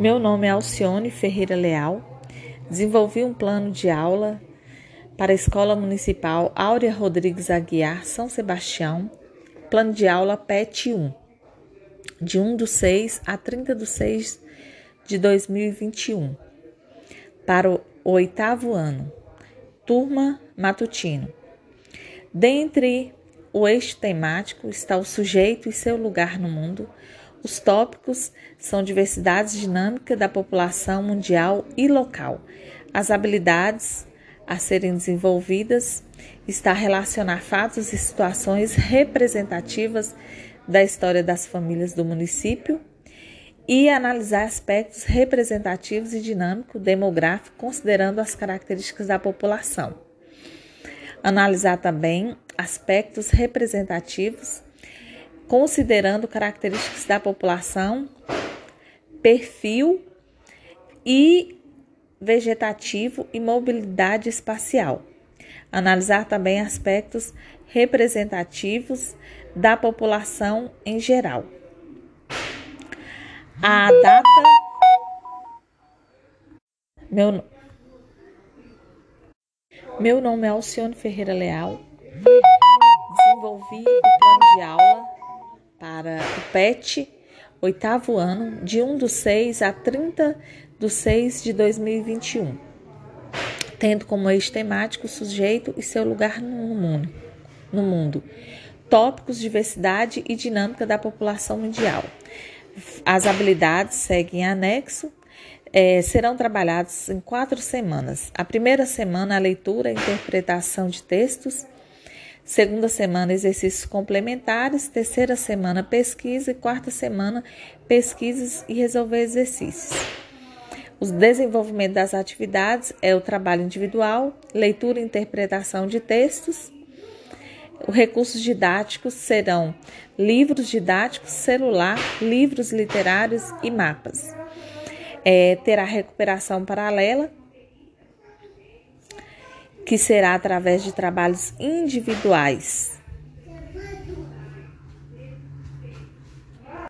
Meu nome é Alcione Ferreira Leal. Desenvolvi um plano de aula para a Escola Municipal Áurea Rodrigues Aguiar, São Sebastião, plano de aula PET 1, de 1 do 6 a 30 do 6 de 2021, para o oitavo ano, turma matutino. Dentre o eixo temático está o sujeito e seu lugar no mundo. Os tópicos são diversidade dinâmica da população mundial e local. As habilidades a serem desenvolvidas está relacionar fatos e situações representativas da história das famílias do município e analisar aspectos representativos e dinâmico demográfico considerando as características da população. Analisar também aspectos representativos considerando características da população, perfil e vegetativo e mobilidade espacial. Analisar também aspectos representativos da população em geral. A data. Meu, meu nome é Alcione Ferreira Leal. Desenvolvi o plano de aula para o PET, oitavo ano, de 1 do 6 a 30 do 6 de 2021, tendo como eixo temático o sujeito e seu lugar no mundo, no mundo. Tópicos, diversidade e dinâmica da população mundial. As habilidades seguem anexo, é, serão trabalhados em quatro semanas. A primeira semana, a leitura e interpretação de textos. Segunda semana, exercícios complementares. Terceira semana, pesquisa. E quarta semana, pesquisas e resolver exercícios. O desenvolvimento das atividades é o trabalho individual, leitura e interpretação de textos. Os recursos didáticos serão livros didáticos, celular, livros literários e mapas. É, terá recuperação paralela, que será através de trabalhos individuais